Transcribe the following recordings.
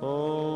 de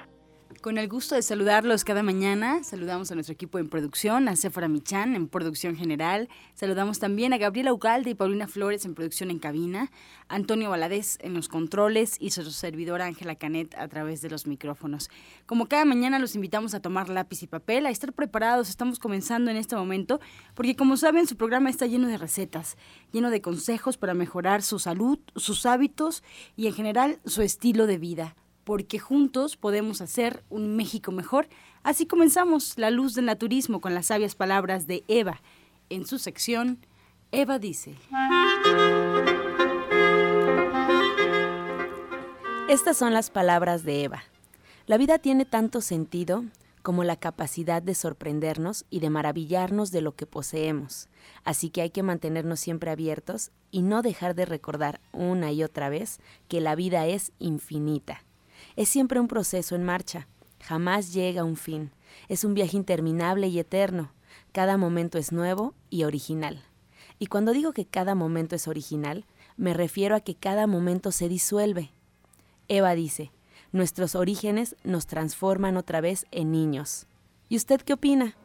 Con el gusto de saludarlos cada mañana, saludamos a nuestro equipo en producción, a Sephora Michan en producción general, saludamos también a Gabriela Ugalde y Paulina Flores en producción en cabina, Antonio Valadez en los controles y su servidora Ángela Canet a través de los micrófonos. Como cada mañana los invitamos a tomar lápiz y papel, a estar preparados, estamos comenzando en este momento, porque como saben su programa está lleno de recetas, lleno de consejos para mejorar su salud, sus hábitos y en general su estilo de vida porque juntos podemos hacer un México mejor. Así comenzamos La Luz del Naturismo con las sabias palabras de Eva. En su sección, Eva dice. Estas son las palabras de Eva. La vida tiene tanto sentido como la capacidad de sorprendernos y de maravillarnos de lo que poseemos. Así que hay que mantenernos siempre abiertos y no dejar de recordar una y otra vez que la vida es infinita es siempre un proceso en marcha, jamás llega a un fin, es un viaje interminable y eterno, cada momento es nuevo y original. Y cuando digo que cada momento es original, me refiero a que cada momento se disuelve. Eva dice, nuestros orígenes nos transforman otra vez en niños. ¿Y usted qué opina?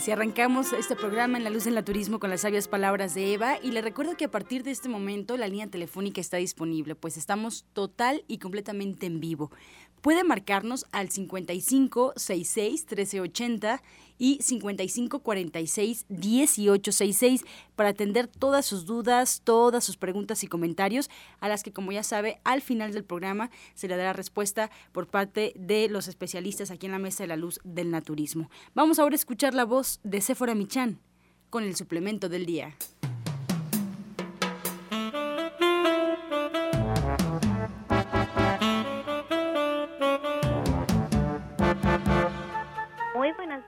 Así arrancamos este programa en La Luz del Naturismo con las sabias palabras de Eva y le recuerdo que a partir de este momento la línea telefónica está disponible, pues estamos total y completamente en vivo. Puede marcarnos al 55 66 1380 y 55 46 1866 para atender todas sus dudas, todas sus preguntas y comentarios, a las que, como ya sabe, al final del programa se le dará respuesta por parte de los especialistas aquí en la Mesa de la Luz del Naturismo. Vamos ahora a escuchar la voz de Sephora Michan con el suplemento del día.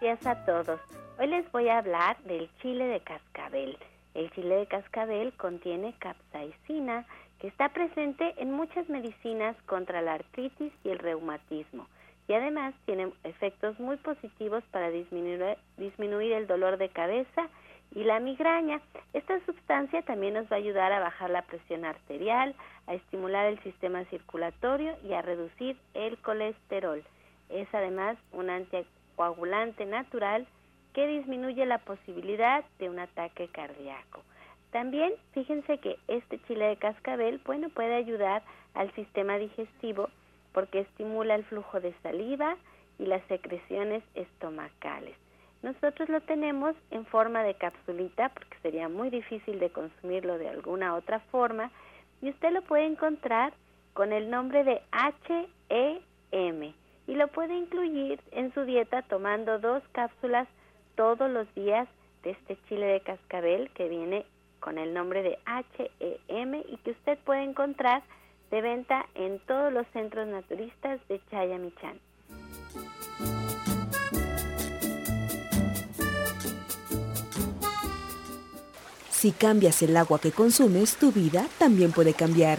A todos. Hoy les voy a hablar del chile de cascabel. El chile de cascabel contiene capsaicina que está presente en muchas medicinas contra la artritis y el reumatismo y además tiene efectos muy positivos para disminuir, disminuir el dolor de cabeza y la migraña. Esta sustancia también nos va a ayudar a bajar la presión arterial, a estimular el sistema circulatorio y a reducir el colesterol. Es además un antioxidante coagulante natural que disminuye la posibilidad de un ataque cardíaco. También fíjense que este chile de cascabel bueno, puede ayudar al sistema digestivo porque estimula el flujo de saliva y las secreciones estomacales. Nosotros lo tenemos en forma de capsulita porque sería muy difícil de consumirlo de alguna otra forma y usted lo puede encontrar con el nombre de HEM y lo puede incluir en su dieta tomando dos cápsulas todos los días de este chile de cascabel que viene con el nombre de HEM y que usted puede encontrar de venta en todos los centros naturistas de Chayamichán. Si cambias el agua que consumes, tu vida también puede cambiar.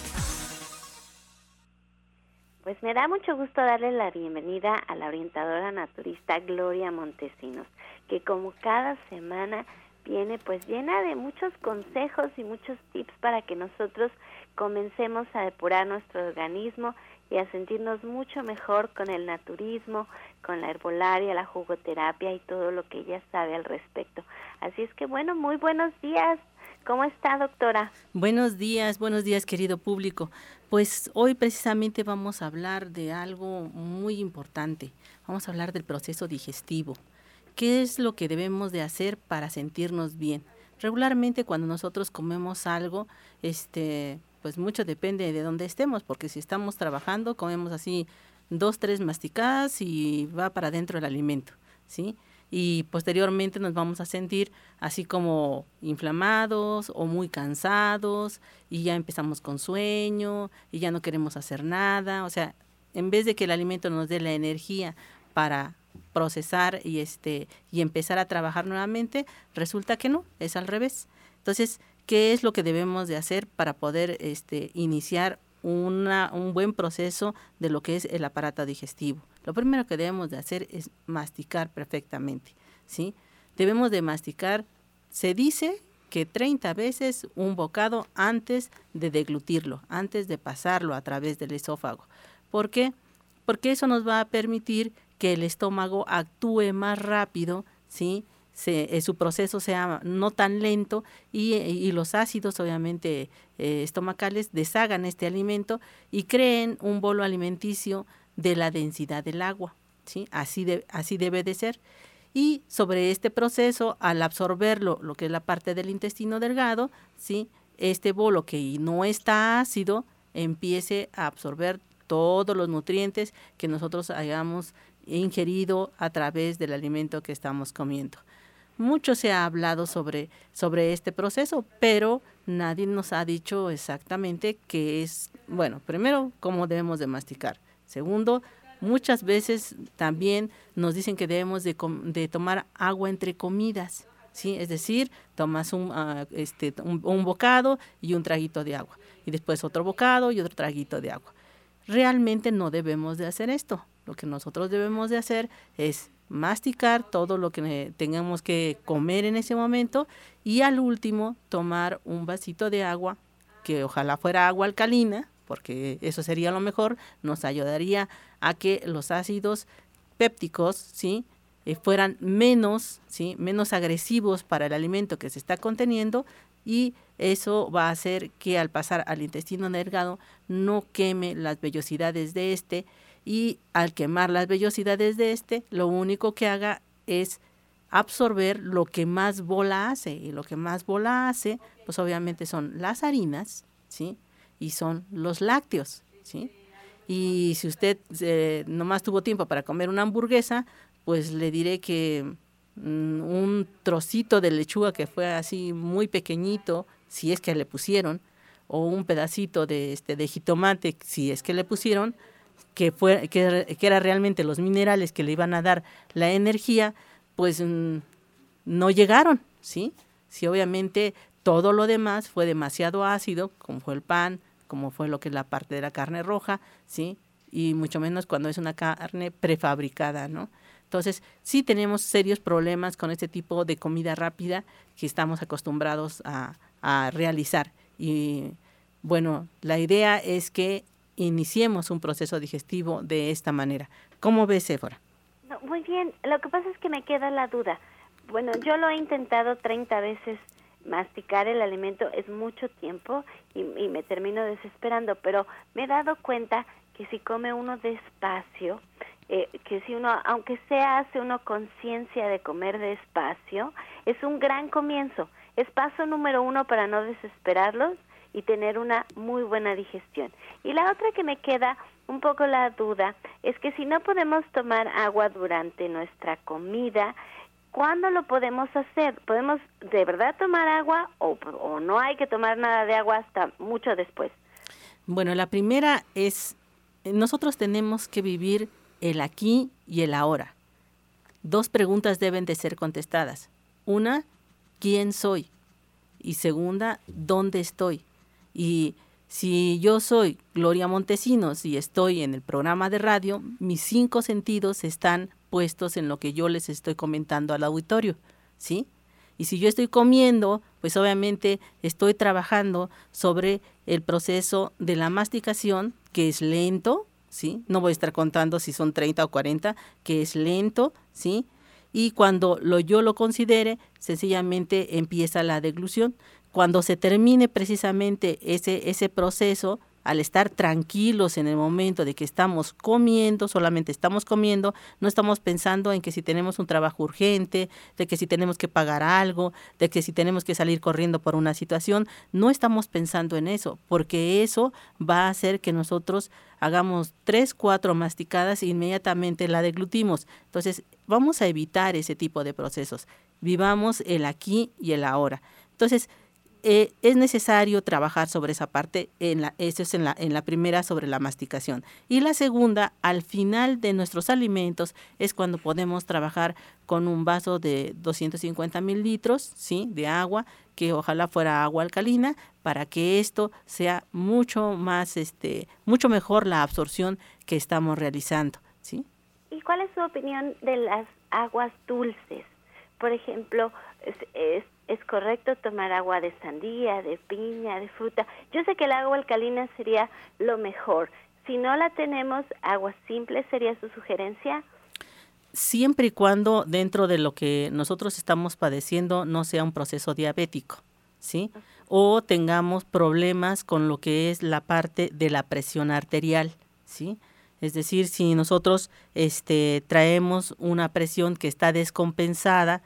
Pues me da mucho gusto darle la bienvenida a la orientadora naturista Gloria Montesinos, que como cada semana viene pues llena de muchos consejos y muchos tips para que nosotros comencemos a depurar nuestro organismo y a sentirnos mucho mejor con el naturismo, con la herbolaria, la jugoterapia y todo lo que ella sabe al respecto. Así es que bueno, muy buenos días. ¿Cómo está, doctora? Buenos días, buenos días, querido público. Pues hoy precisamente vamos a hablar de algo muy importante. Vamos a hablar del proceso digestivo. ¿Qué es lo que debemos de hacer para sentirnos bien? Regularmente cuando nosotros comemos algo, este, pues mucho depende de dónde estemos, porque si estamos trabajando, comemos así dos, tres masticadas y va para adentro el alimento, ¿sí? Y posteriormente nos vamos a sentir así como inflamados o muy cansados y ya empezamos con sueño y ya no queremos hacer nada, o sea, en vez de que el alimento nos dé la energía para procesar y este y empezar a trabajar nuevamente, resulta que no, es al revés. Entonces, qué es lo que debemos de hacer para poder este, iniciar una, un buen proceso de lo que es el aparato digestivo. Lo primero que debemos de hacer es masticar perfectamente, ¿sí? Debemos de masticar, se dice que 30 veces un bocado antes de deglutirlo, antes de pasarlo a través del esófago. ¿Por qué? Porque eso nos va a permitir que el estómago actúe más rápido, ¿sí? Eh, su proceso sea no tan lento y, los ácidos obviamente eh, estomacales deshagan este alimento y creen un bolo alimenticio de la densidad del agua. ¿sí? Así, de, así debe de ser. Y sobre este proceso, al absorberlo, lo que es la parte del intestino delgado, ¿sí? este bolo que no está ácido empiece a absorber todos los nutrientes que nosotros hayamos ingerido a través del alimento que estamos comiendo. Mucho se ha hablado sobre, sobre este proceso, pero nadie nos ha dicho exactamente qué es, bueno, primero, cómo debemos de masticar. Segundo, muchas veces también nos dicen que debemos de, tomar agua entre comidas. ¿sí? Es decir, tomas un, ah, este, un, bocado y un traguito de agua, y después otro bocado y otro traguito de agua. Realmente no debemos de hacer esto. Lo que nosotros debemos de hacer es masticar todo lo que tengamos que comer en ese momento y al último tomar un vasito de agua, que ojalá fuera agua alcalina, porque eso sería lo mejor, nos ayudaría a que los ácidos pépticos, ¿sí? Eh, fueran menos, ¿sí? menos agresivos para el alimento que se está conteniendo y eso va a hacer que al pasar al intestino delgado no queme las vellosidades de este y al quemar las vellosidades de este, lo único que haga es absorber lo que más bola hace y lo que más bola hace, pues obviamente son las harinas, ¿sí? Y son los lácteos, ¿sí? Y si usted eh, nomás tuvo tiempo para comer una hamburguesa, pues le diré que mm, un trocito de lechuga que fue así muy pequeñito, si es que le pusieron, o un pedacito de este de jitomate, si es que le pusieron, que, fue, que, era realmente los minerales que le iban a dar la energía, pues mm, no llegaron, ¿sí? Sí, obviamente todo lo demás fue demasiado ácido, como fue el pan, como fue lo que es la parte de la carne roja, ¿sí? Y mucho menos cuando es una carne prefabricada, ¿no? Entonces, sí tenemos serios problemas con este tipo de comida rápida que estamos acostumbrados a, a realizar. Y bueno, la idea es que iniciemos un proceso digestivo de esta manera. ¿Cómo ves, Éfora? muy bien, lo que pasa es que me queda la duda. Bueno, yo lo he intentado 30 veces masticar el alimento es mucho tiempo y, me termino desesperando, pero me he dado cuenta que si come uno despacio, eh, que si uno, aunque sea hace uno conciencia de comer despacio, es un gran comienzo. Es paso número uno para no desesperarlos y tener una muy buena digestión. Y la otra que me queda un poco la duda es que si no podemos tomar agua durante nuestra comida, ¿cuándo lo podemos hacer? ¿Podemos de verdad tomar agua o, o no hay que tomar nada de agua hasta mucho después? Bueno, la primera es, nosotros tenemos que vivir el aquí y el ahora. Dos preguntas deben de ser contestadas. Una, ¿quién soy? Y segunda, ¿dónde estoy? Y si yo soy Gloria Montesinos y estoy en el programa de radio, mis cinco sentidos están puestos en lo que yo les estoy comentando al auditorio, ¿sí? Y si yo estoy comiendo, pues obviamente estoy trabajando sobre el proceso de la masticación, que es lento, ¿sí? No voy a estar contando si son 30 o 40, que es lento, ¿sí? Y cuando lo, yo lo considere, sencillamente empieza la deglución. Cuando se termine precisamente ese, ese proceso, al estar tranquilos en el momento de que estamos comiendo, solamente estamos comiendo, no estamos pensando en que si tenemos un trabajo urgente, de que si tenemos que pagar algo, de que si tenemos que salir corriendo por una situación, no estamos pensando en eso, porque eso va a hacer que nosotros hagamos tres, cuatro masticadas e inmediatamente la deglutimos. Entonces, vamos a evitar ese tipo de procesos. Vivamos el aquí y el ahora. Entonces, eh, es necesario trabajar sobre esa parte, en la, eso es en la, en la primera sobre la masticación. Y la segunda, al final de nuestros alimentos, es cuando podemos trabajar con un vaso de 250 mililitros ¿sí? de agua, que ojalá fuera agua alcalina, para que esto sea mucho más, este, mucho mejor la absorción que estamos realizando. ¿sí? ¿Y cuál es su opinión de las aguas dulces? Por ejemplo, es es correcto tomar agua de sandía, de piña, de fruta. Yo sé que el agua alcalina sería lo mejor. Si no la tenemos, agua simple sería su sugerencia. Siempre y cuando dentro de lo que nosotros estamos padeciendo no sea un proceso diabético, ¿sí? O tengamos problemas con lo que es la parte de la presión arterial, ¿sí? Es decir, si nosotros este, traemos una presión que está descompensada,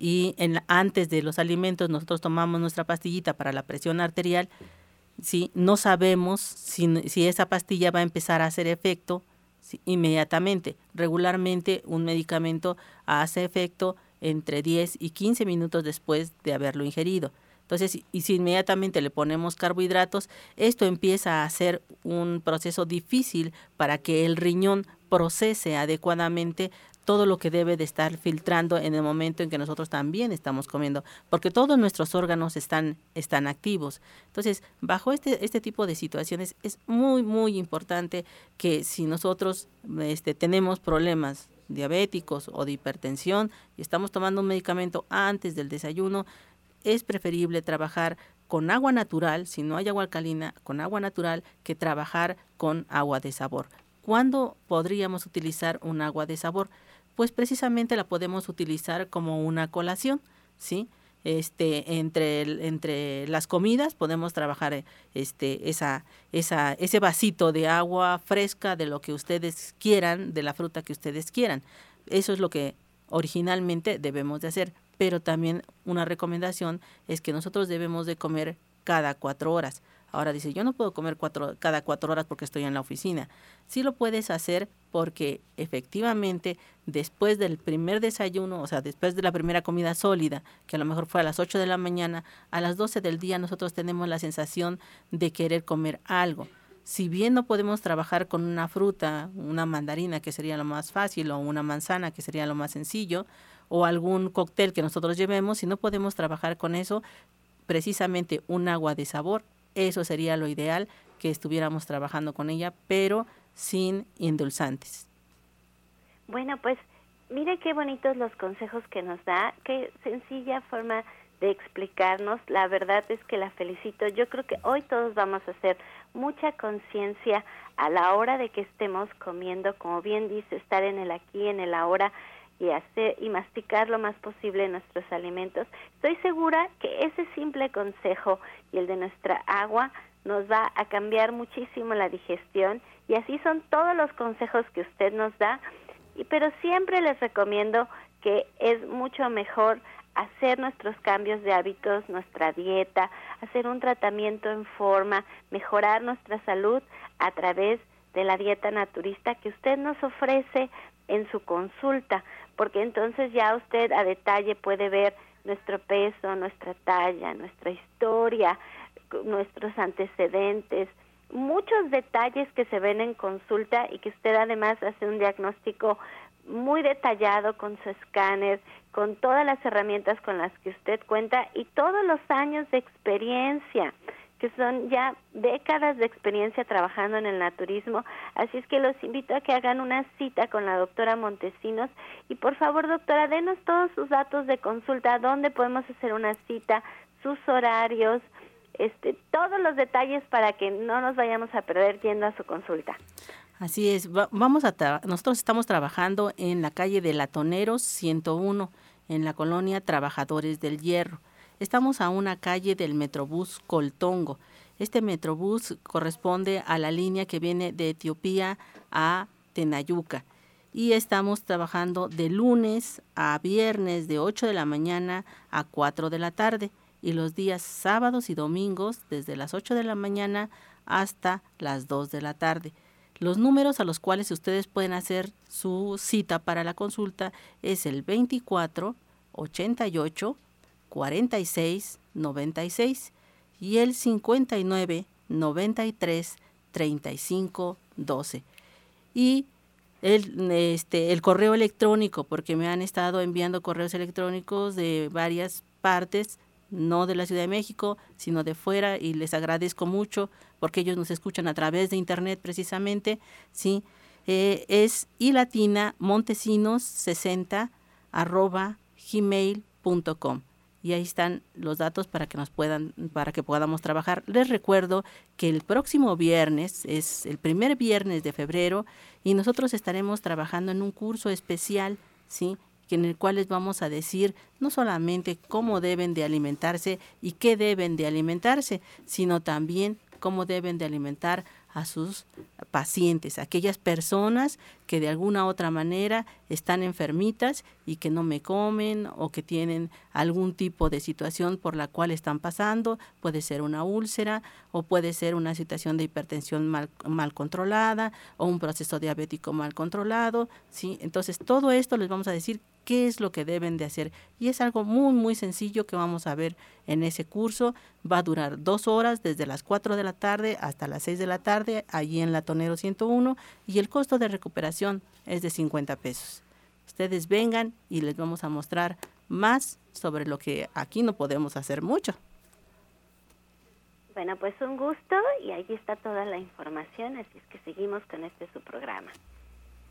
y en, antes de los alimentos nosotros tomamos nuestra pastillita para la presión arterial, si no sabemos si, si esa pastilla va a empezar a hacer efecto inmediatamente. Regularmente un medicamento hace efecto entre 10 y 15 minutos después de haberlo ingerido. Entonces, y si inmediatamente le ponemos carbohidratos, esto empieza a ser un proceso difícil para que el riñón procese adecuadamente todo lo que debe de estar filtrando en el momento en que nosotros también estamos comiendo, porque todos nuestros órganos están, están activos. Entonces, bajo este, este tipo de situaciones es muy, muy importante que si nosotros este, tenemos problemas diabéticos o de hipertensión y estamos tomando un medicamento antes del desayuno, es preferible trabajar con agua natural, si no hay agua alcalina, con agua natural, que trabajar con agua de sabor. ¿Cuándo podríamos utilizar un agua de sabor? Pues precisamente la podemos utilizar como una colación, ¿sí? Este, entre, entre las comidas podemos trabajar este, esa, esa, ese vasito de agua fresca de lo que ustedes quieran, de la fruta que ustedes quieran. Eso es lo que originalmente debemos de hacer, pero también una recomendación es que nosotros debemos de comer cada cuatro horas. Ahora dice, yo no puedo comer cuatro, cada cuatro horas porque estoy en la oficina. Sí lo puedes hacer porque efectivamente después del primer desayuno, o sea, después de la primera comida sólida, que a lo mejor fue a las 8 de la mañana, a las 12 del día nosotros tenemos la sensación de querer comer algo. Si bien no podemos trabajar con una fruta, una mandarina que sería lo más fácil, o una manzana que sería lo más sencillo, o algún cóctel que nosotros llevemos, si no podemos trabajar con eso, precisamente un agua de sabor eso sería lo ideal, que estuviéramos trabajando con ella, pero sin indulzantes. Bueno, pues mire qué bonitos los consejos que nos da, qué sencilla forma de explicarnos. La verdad es que la felicito. Yo creo que hoy todos vamos a hacer mucha conciencia a la hora de que estemos comiendo, como bien dice, estar en el aquí, en el ahora y hacer y masticar lo más posible nuestros alimentos. Estoy segura que ese simple consejo y el de nuestra agua nos va a cambiar muchísimo la digestión y así son todos los consejos que usted nos da, y, pero siempre les recomiendo que es mucho mejor hacer nuestros cambios de hábitos, nuestra dieta, hacer un tratamiento en forma, mejorar nuestra salud a través de la dieta naturista que usted nos ofrece en su consulta porque entonces ya usted a detalle puede ver nuestro peso, nuestra talla, nuestra historia, nuestros antecedentes, muchos detalles que se ven en consulta y que usted además hace un diagnóstico muy detallado con su escáner, con todas las herramientas con las que usted cuenta y todos los años de experiencia que son ya décadas de experiencia trabajando en el naturismo, así es que los invito a que hagan una cita con la doctora Montesinos y por favor doctora, denos todos sus datos de consulta, dónde podemos hacer una cita, sus horarios, este, todos los detalles para que no nos vayamos a perder yendo a su consulta. Así es, vamos a nosotros estamos trabajando en la calle de Latoneros 101 en la colonia Trabajadores del Hierro. Estamos a una calle del Metrobús Coltongo. Este Metrobús corresponde a la línea que viene de Etiopía a Tenayuca. Y estamos trabajando de lunes a viernes de 8 de la mañana a 4 de la tarde y los días sábados y domingos desde las 8 de la mañana hasta las 2 de la tarde. Los números a los cuales ustedes pueden hacer su cita para la consulta es el 24 88 46 96 y el 59 93 35 12. Y el, este, el correo electrónico, porque me han estado enviando correos electrónicos de varias partes, no de la Ciudad de México, sino de fuera, y les agradezco mucho porque ellos nos escuchan a través de internet precisamente, ¿sí? Eh, es ilatina montesinos 60 arroba gmail.com y ahí están los datos para que nos puedan para que podamos trabajar. Les recuerdo que el próximo viernes es el primer viernes de febrero y nosotros estaremos trabajando en un curso especial, ¿sí? en el cual les vamos a decir no solamente cómo deben de alimentarse y qué deben de alimentarse, sino también cómo deben de alimentar a sus pacientes, aquellas personas que de alguna otra manera están enfermitas y que no me comen o que tienen algún tipo de situación por la cual están pasando, puede ser una úlcera o puede ser una situación de hipertensión mal, mal controlada o un proceso diabético mal controlado, ¿sí? Entonces, todo esto les vamos a decir qué es lo que deben de hacer. Y es algo muy, muy sencillo que vamos a ver en ese curso. Va a durar dos horas, desde las 4 de la tarde hasta las 6 de la tarde, allí en la Tonero 101, y el costo de recuperación es de 50 pesos. Ustedes vengan y les vamos a mostrar más sobre lo que aquí no podemos hacer mucho. Bueno, pues un gusto y ahí está toda la información, así es que seguimos con este su programa.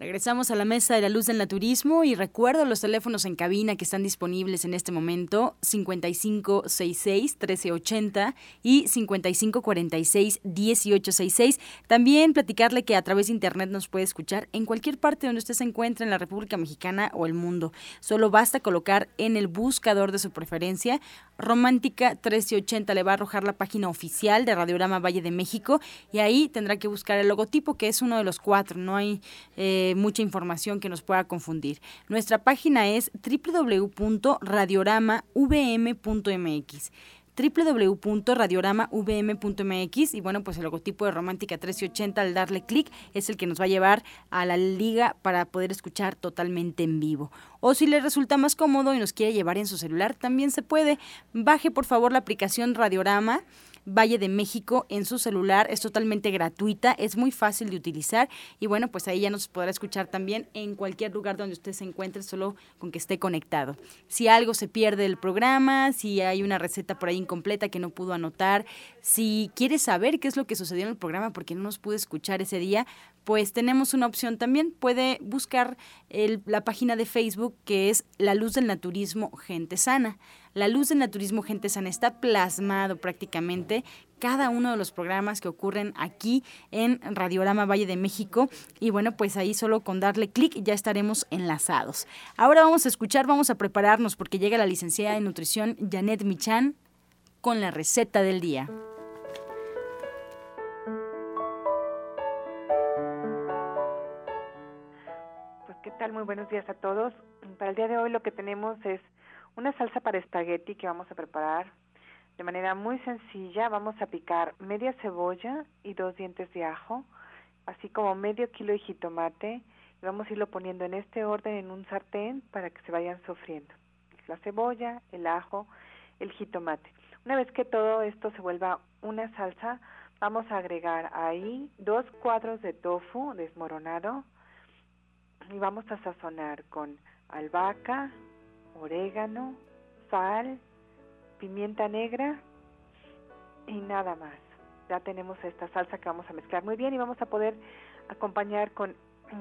Regresamos a la mesa de la luz del naturismo y recuerdo los teléfonos en cabina que están disponibles en este momento, 5566-1380 y 5546-1866. También platicarle que a través de internet nos puede escuchar en cualquier parte donde usted se encuentre en la República Mexicana o el mundo. Solo basta colocar en el buscador de su preferencia Romántica 1380 le va a arrojar la página oficial de Radiograma Valle de México y ahí tendrá que buscar el logotipo que es uno de los cuatro, no hay eh, mucha información que nos pueda confundir. Nuestra página es www.radioramavm.mx www.radioramavm.mx y bueno, pues el logotipo de Romántica 1380 al darle clic es el que nos va a llevar a la liga para poder escuchar totalmente en vivo. O si le resulta más cómodo y nos quiere llevar en su celular, también se puede. Baje por favor la aplicación Radiorama Valle de México en su celular. Es totalmente gratuita, es muy fácil de utilizar y bueno, pues ahí ya nos podrá escuchar también en cualquier lugar donde usted se encuentre, solo con que esté conectado. Si algo se pierde del programa, si hay una receta por ahí incompleta que no pudo anotar, si quiere saber qué es lo que sucedió en el programa porque no nos pudo escuchar ese día, pues tenemos una opción también. Puede buscar la página de Facebook que es La Luz del Naturismo Gente Sana. La luz del naturismo Gente Sana está plasmado prácticamente cada uno de los programas que ocurren aquí en Radiorama Valle de México. Y bueno, pues ahí solo con darle clic ya estaremos enlazados. Ahora vamos a escuchar, vamos a prepararnos porque llega la licenciada en nutrición Janet Michan con la receta del día. Pues qué tal, muy buenos días a todos. Para el día de hoy lo que tenemos es una salsa para espagueti que vamos a preparar de manera muy sencilla. Vamos a picar media cebolla y dos dientes de ajo, así como medio kilo de jitomate. Y vamos a irlo poniendo en este orden en un sartén para que se vayan sofriendo. La cebolla, el ajo, el jitomate. Una vez que todo esto se vuelva una salsa, vamos a agregar ahí dos cuadros de tofu desmoronado y vamos a sazonar con albahaca, orégano, sal, pimienta negra y nada más. Ya tenemos esta salsa que vamos a mezclar muy bien y vamos a poder acompañar con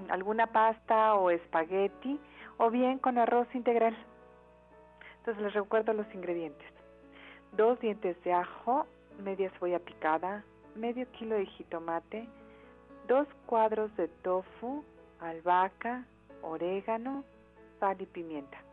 alguna pasta o espagueti o bien con arroz integral. Entonces les recuerdo los ingredientes. Dos dientes de ajo, media cebolla picada, medio kilo de jitomate, dos cuadros de tofu, albahaca, orégano, sal y pimienta.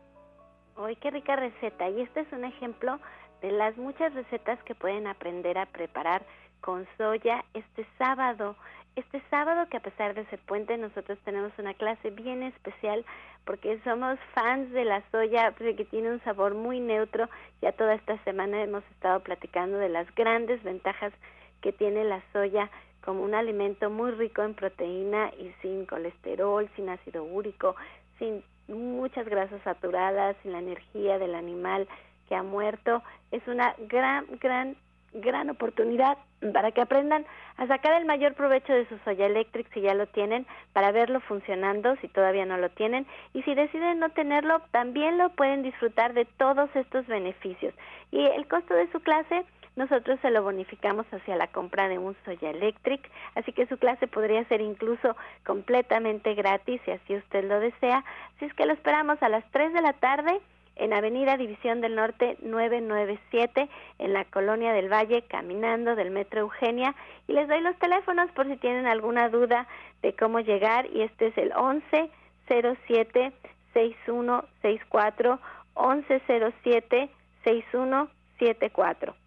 ¡Ay, qué rica receta! Y este es un ejemplo de las muchas recetas que pueden aprender a preparar con soya este sábado. Este sábado que a pesar de ser puente nosotros tenemos una clase bien especial porque somos fans de la soya que tiene un sabor muy neutro. Ya toda esta semana hemos estado platicando de las grandes ventajas que tiene la soya como un alimento muy rico en proteína y sin colesterol, sin ácido úrico, sin muchas grasas saturadas, sin la energía del animal que ha muerto. Es una gran, gran gran oportunidad para que aprendan a sacar el mayor provecho de su Soya Electric si ya lo tienen, para verlo funcionando si todavía no lo tienen y si deciden no tenerlo, también lo pueden disfrutar de todos estos beneficios. Y el costo de su clase nosotros se lo bonificamos hacia la compra de un Soya Electric, así que su clase podría ser incluso completamente gratis si así usted lo desea. Así es que lo esperamos a las 3 de la tarde en Avenida División del Norte 997 en la Colonia del Valle, caminando del Metro Eugenia. Y les doy los teléfonos por si tienen alguna duda de cómo llegar. Y este es el 11 07 6164 1107 6174.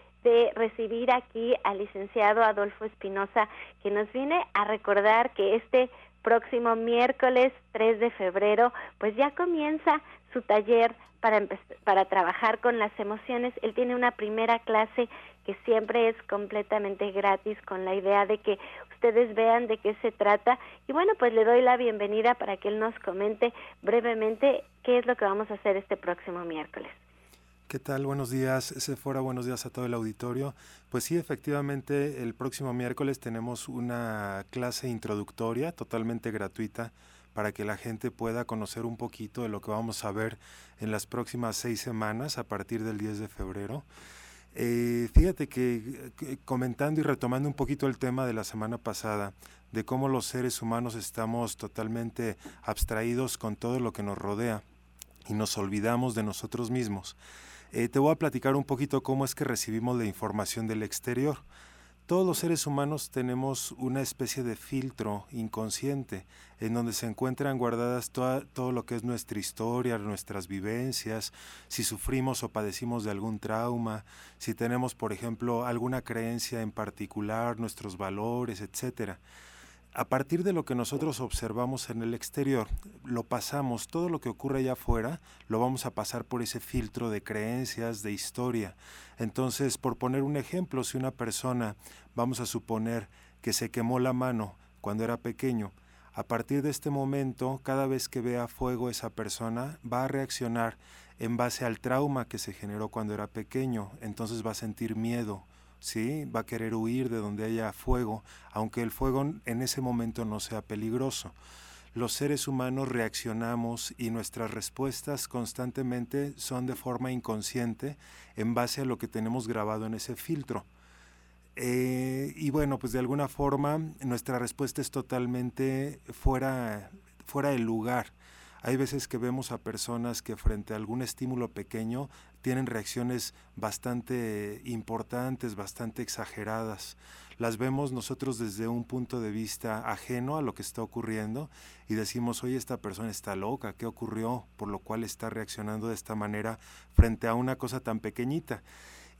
de recibir aquí al licenciado Adolfo Espinosa, que nos viene a recordar que este próximo miércoles 3 de febrero, pues ya comienza su taller para, para trabajar con las emociones. Él tiene una primera clase que siempre es completamente gratis con la idea de que ustedes vean de qué se trata. Y bueno, pues le doy la bienvenida para que él nos comente brevemente qué es lo que vamos a hacer este próximo miércoles. ¿Qué tal? Buenos días, Sephora. Buenos días a todo el auditorio. Pues sí, efectivamente, el próximo miércoles tenemos una clase introductoria totalmente gratuita para que la gente pueda conocer un poquito de lo que vamos a ver en las próximas seis semanas a partir del 10 de febrero. Eh, fíjate que comentando y retomando un poquito el tema de la semana pasada, de cómo los seres humanos estamos totalmente abstraídos con todo lo que nos rodea y nos olvidamos de nosotros mismos. Eh, te voy a platicar un poquito cómo es que recibimos la información del exterior. Todos los seres humanos tenemos una especie de filtro inconsciente en donde se encuentran guardadas todo lo que es nuestra historia, nuestras vivencias, si sufrimos o padecimos de algún trauma, si tenemos, por ejemplo, alguna creencia en particular, nuestros valores, etcétera a partir de lo que nosotros observamos en el exterior, lo pasamos, todo lo que ocurre allá afuera, lo vamos a pasar por ese filtro de creencias, de historia. Entonces, por poner un ejemplo, si una persona, vamos a suponer que se quemó la mano cuando era pequeño, a partir de este momento, cada vez que vea fuego esa persona va a reaccionar en base al trauma que se generó cuando era pequeño, entonces va a sentir miedo, ¿sí? Va a querer huir de donde haya fuego, aunque el fuego en ese momento no sea peligroso. Los seres humanos reaccionamos y nuestras respuestas constantemente son de forma inconsciente en base a lo que tenemos grabado en ese filtro. Eh, y bueno, pues de alguna forma nuestra respuesta es totalmente fuera, fuera del lugar. Hay veces que vemos a personas que frente a algún estímulo pequeño tienen reacciones bastante importantes, bastante exageradas. Las vemos nosotros desde un punto de vista ajeno a lo que está ocurriendo y decimos, oye, esta persona está loca, ¿qué ocurrió? Por lo cual está reaccionando de esta manera frente a una cosa tan pequeñita.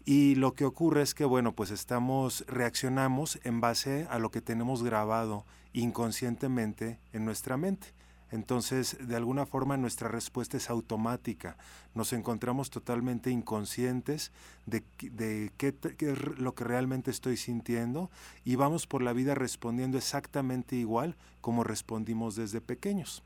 Y lo que ocurre es que, bueno, pues estamos, reaccionamos en base a lo que tenemos grabado inconscientemente en nuestra mente. Entonces, de alguna forma nuestra respuesta es automática. Nos encontramos totalmente inconscientes de, de qué, qué, lo que realmente estoy sintiendo y vamos por la vida respondiendo exactamente igual como respondimos desde pequeños.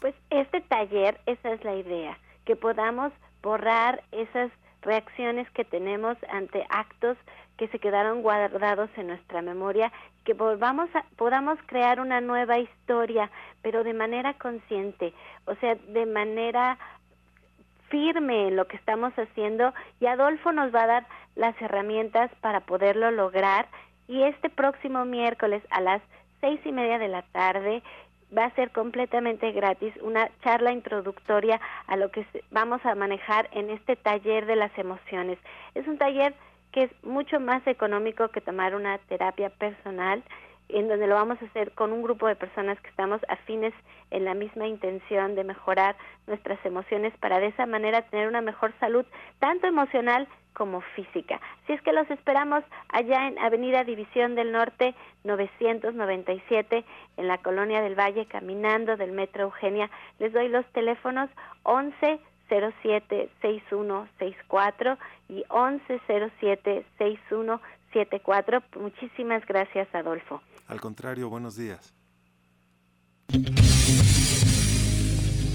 Pues este taller, esa es la idea, que podamos borrar esas reacciones que tenemos ante actos que se quedaron guardados en nuestra memoria, que volvamos a, podamos crear una nueva historia, pero de manera consciente, o sea, de manera firme en lo que estamos haciendo. Y Adolfo nos va a dar las herramientas para poderlo lograr. Y este próximo miércoles a las seis y media de la tarde va a ser completamente gratis una charla introductoria a lo que vamos a manejar en este taller de las emociones. Es un taller que es mucho más económico que tomar una terapia personal en donde lo vamos a hacer con un grupo de personas que estamos afines en la misma intención de mejorar nuestras emociones para de esa manera tener una mejor salud, tanto emocional como física. Si es que los esperamos allá en Avenida División del Norte 997 en la Colonia del Valle, caminando del Metro Eugenia. Les doy los teléfonos 11 07 6164 y 11 07 6174. Muchísimas gracias, Adolfo. Al contrario, buenos días.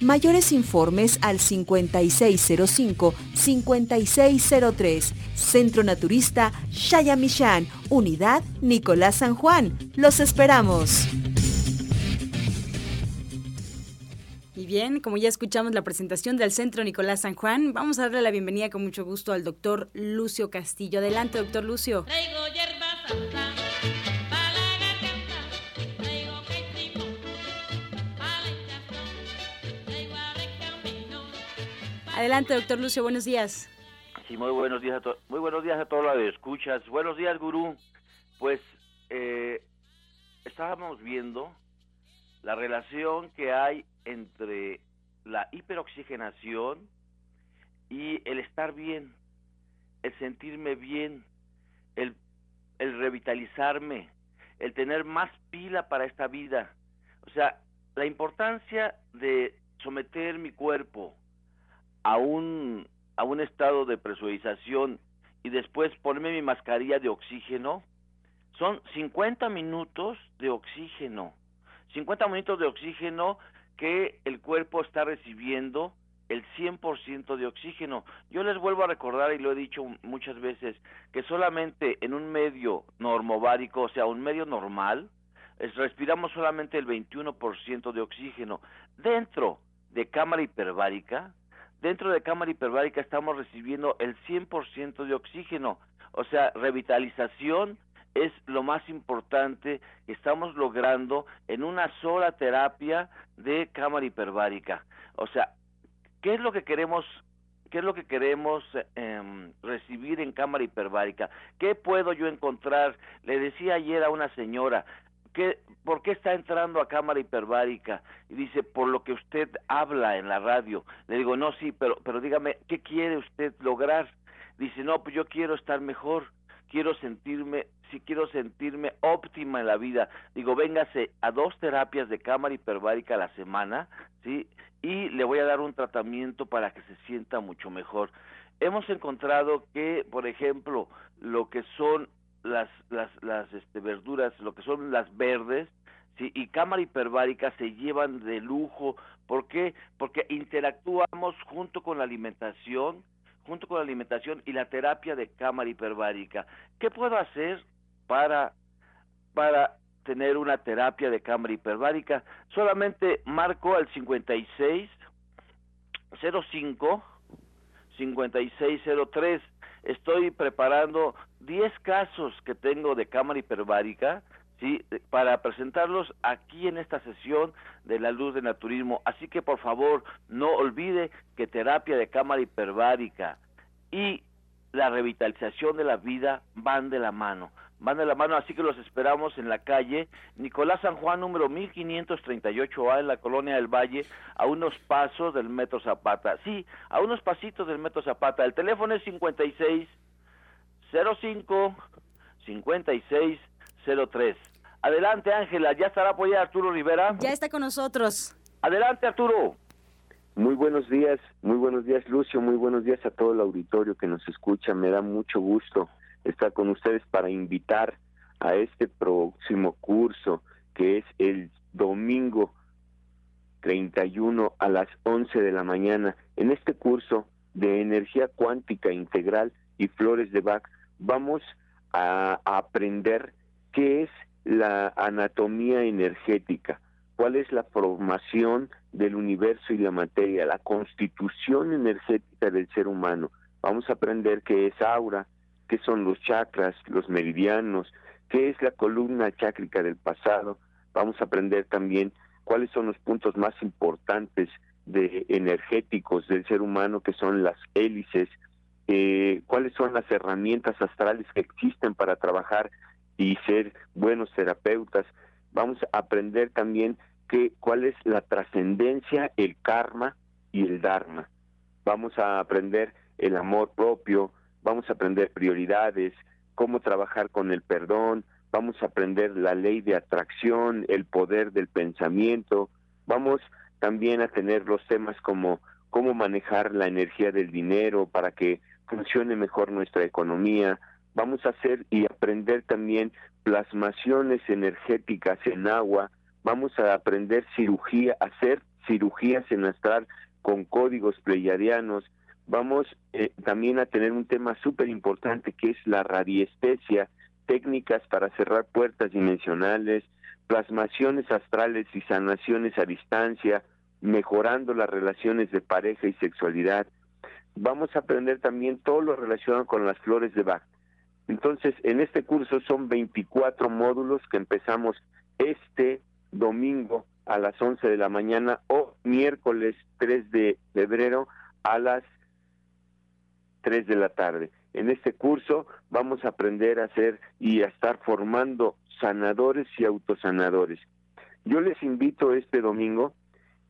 Mayores informes al 5605-5603. Centro Naturista Shayamishan, Unidad Nicolás San Juan. Los esperamos. Y bien, como ya escuchamos la presentación del Centro Nicolás San Juan, vamos a darle la bienvenida con mucho gusto al doctor Lucio Castillo. Adelante, doctor Lucio. Adelante, doctor Lucio, buenos días. Sí, muy buenos días a, muy buenos días a todos los que escuchas. Buenos días, gurú. Pues eh, estábamos viendo la relación que hay entre la hiperoxigenación y el estar bien, el sentirme bien, el, el revitalizarme, el tener más pila para esta vida. O sea, la importancia de someter mi cuerpo a un, a un estado de presurización y después ponerme mi mascarilla de oxígeno, son 50 minutos de oxígeno. 50 minutos de oxígeno que el cuerpo está recibiendo el 100% de oxígeno. Yo les vuelvo a recordar, y lo he dicho muchas veces, que solamente en un medio normovárico, o sea, un medio normal, respiramos solamente el 21% de oxígeno. Dentro de cámara hiperbárica, dentro de cámara hiperbárica estamos recibiendo el 100% de oxígeno. O sea, revitalización es lo más importante que estamos logrando en una sola terapia de cámara hiperbárica. O sea, ¿qué es lo que queremos qué es lo que queremos em, recibir en cámara hiperbárica? ¿Qué puedo yo encontrar? Le decía ayer a una señora, ¿qué, ¿por qué está entrando a cámara hiperbárica? Y dice, por lo que usted habla en la radio. Le digo, no, sí, pero, pero dígame, ¿qué quiere usted lograr? Dice, no, pues yo quiero estar mejor, quiero sentirme si quiero sentirme óptima en la vida, digo, véngase a dos terapias de cámara hiperbárica a la semana, ¿sí? Y le voy a dar un tratamiento para que se sienta mucho mejor. Hemos encontrado que, por ejemplo, lo que son las, las, las este, verduras, lo que son las verdes, y cámara hiperbárica se llevan de lujo. ¿Por qué? Porque interactuamos junto con la alimentación, junto con la alimentación y la terapia de cámara hiperbárica. ¿Qué puedo hacer para, para tener una terapia de cámara hiperbárica. Solamente marco al 56 05 5603. Estoy preparando 10 casos que tengo de cámara hiperbárica, ¿sí? Para presentarlos aquí en esta sesión de la luz de naturismo. Así que por favor, no olvide que terapia de cámara hiperbárica y la revitalización de la vida van de la mano van de la mano, así que los esperamos en la calle Nicolás San Juan, número 1538A, en la colonia del Valle, a unos pasos del Metro Zapata. Sí, a unos pasitos del Metro Zapata. El teléfono es 56 05 56 03. Adelante, Ángela, ya estará apoyada Arturo Rivera. Ya está con nosotros. Adelante, Arturo. Muy buenos días, muy buenos días, Lucio, muy buenos días a todo el auditorio que nos escucha. Me da mucho gusto estar con ustedes para invitar a este próximo curso que es el domingo 31 a las 11 de la mañana. En este curso de energía cuántica integral y flores de Bach vamos a, aprender qué es la anatomía energética, cuál es la formación del universo y la materia, la constitución energética del ser humano. Vamos a aprender qué es aura, qué son los chakras, los meridianos, qué es la columna chácrica del pasado. Vamos a aprender también cuáles son los puntos más importantes de energéticos del ser humano, que son las hélices, eh, cuáles son las herramientas astrales que existen para trabajar y ser buenos terapeutas. Vamos a aprender también que, cuál es la trascendencia, el karma y el dharma. Vamos a aprender el amor propio, vamos a aprender prioridades, cómo trabajar con el perdón, vamos a aprender la ley de atracción, el poder del pensamiento, vamos también a tener los temas como cómo manejar la energía del dinero para que funcione mejor nuestra economía, vamos a hacer y aprender también plasmaciones energéticas en agua, vamos a aprender cirugía, hacer cirugías en astral con códigos pleiadianos, vamos eh, también a tener un tema súper importante que es la radiestesia, técnicas para cerrar puertas dimensionales, plasmaciones astrales y sanaciones a distancia, mejorando las relaciones de pareja y sexualidad. Vamos a aprender también todo lo relacionado con las flores de Bach. Entonces, en este curso son 24 módulos que empezamos este domingo a las 11 de la mañana o miércoles 3 de febrero a las 3 de la tarde. En este curso vamos a aprender a hacer y a estar formando sanadores y autosanadores. Yo les invito este domingo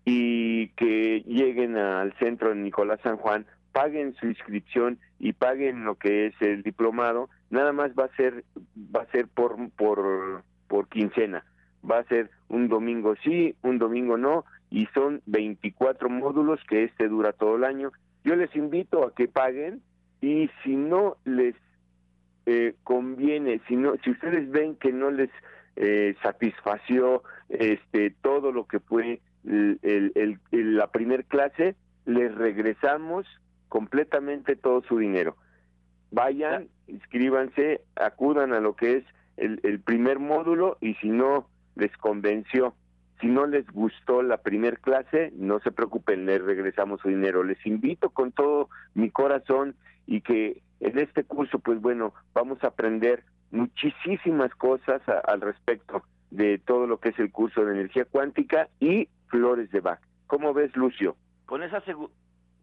y que lleguen al centro de Nicolás San Juan, paguen su inscripción y paguen lo que es el diplomado. Nada más va a ser va a ser por por por quincena. Va a ser un domingo sí, un domingo no y son 24 módulos que este dura todo el año yo les invito a que paguen y si no les eh, conviene, si no, si ustedes ven que no les eh, satisfació este todo lo que fue la primer clase, les regresamos completamente todo su dinero. Vayan, inscríbanse, acudan a lo que es el, el primer módulo y si no les convenció, si no les gustó la primer clase, no se preocupen, les regresamos su dinero. Les invito con todo mi corazón y que en este curso, pues bueno, vamos a aprender muchísimas cosas al respecto de todo lo que es el curso de energía cuántica y flores de Bach. ¿Cómo ves, Lucio? Con esa,